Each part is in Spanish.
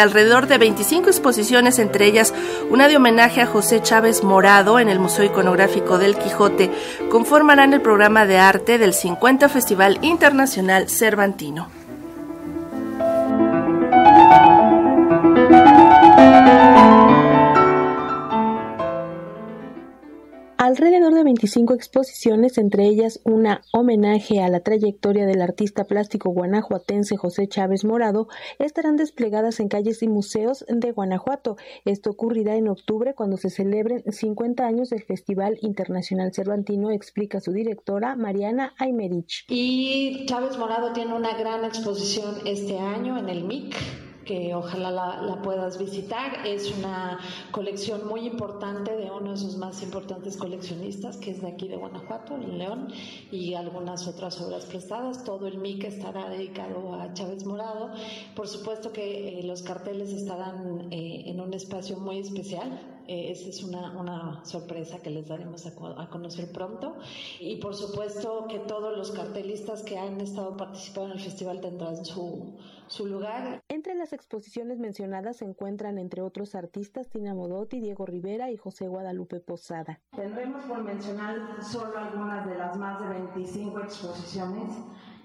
alrededor de 25 exposiciones, entre ellas una de homenaje a José Chávez Morado en el Museo Iconográfico del Quijote, conformarán el programa de arte del 50 Festival Internacional Cervantino. Alrededor de 25 exposiciones, entre ellas una homenaje a la trayectoria del artista plástico guanajuatense José Chávez Morado, estarán desplegadas en calles y museos de Guanajuato. Esto ocurrirá en octubre cuando se celebren 50 años del Festival Internacional Cervantino, explica su directora Mariana Aymerich. Y Chávez Morado tiene una gran exposición este año en el MIC que ojalá la, puedas visitar. Es una colección muy importante de uno de sus más importantes coleccionistas, que es de aquí de Guanajuato, el León, y algunas otras obras prestadas. Todo el MIC estará dedicado a Chávez Morado. Por supuesto que eh, los carteles estarán eh, en un espacio muy especial. Eh, esa es una, una, sorpresa que les daremos a, a, conocer pronto. Y por supuesto que todos los cartelistas que han estado participando en el festival tendrán su, su lugar. Entre las exposiciones mencionadas se encuentran, entre otros artistas, Tina Modotti, Diego Rivera y José Guadalupe Posada. Tendremos por mencionar solo algunas de las más de 25 exposiciones.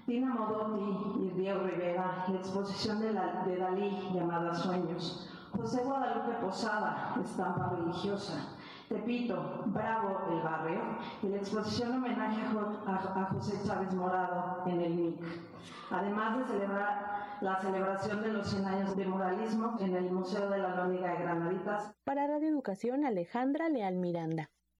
Tina Modotti y Diego Rivera, la exposición de, la, de Dalí llamada Sueños. José Guadalupe Posada, estampa religiosa. Tepito, Bravo el Barrio, y la exposición homenaje a, José Chávez Morado en el MIC. Además de celebrar la celebración de los 100 años de muralismo en el Museo de la Lóniga de Granaditas. Para Radio Educación, Alejandra Leal Miranda.